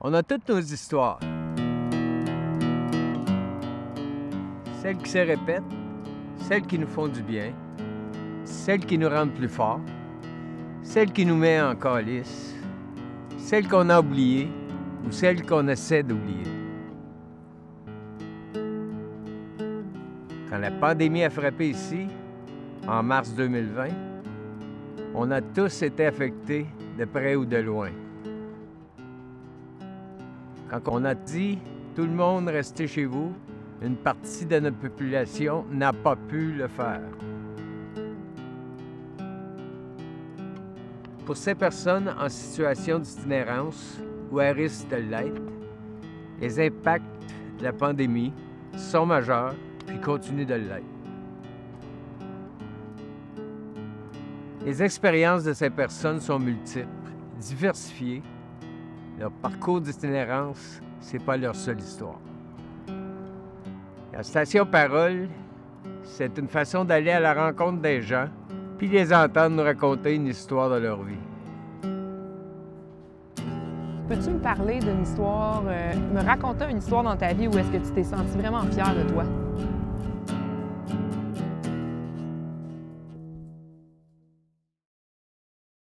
On a toutes nos histoires. Celles qui se répètent, celles qui nous font du bien, celles qui nous rendent plus forts, celles qui nous mettent en calice, celles qu'on a oubliées ou celles qu'on essaie d'oublier. Quand la pandémie a frappé ici, en mars 2020, on a tous été affectés de près ou de loin. Quand on a dit tout le monde restez chez vous, une partie de notre population n'a pas pu le faire. Pour ces personnes en situation d'itinérance ou à risque de l'être, les impacts de la pandémie sont majeurs puis continuent de l'être. Les expériences de ces personnes sont multiples, diversifiées. Leur parcours d'itinérance, c'est pas leur seule histoire. La station Parole, c'est une façon d'aller à la rencontre des gens, puis les entendre nous raconter une histoire de leur vie. Peux-tu me parler d'une histoire, euh, me raconter une histoire dans ta vie où est-ce que tu t'es senti vraiment fier de toi?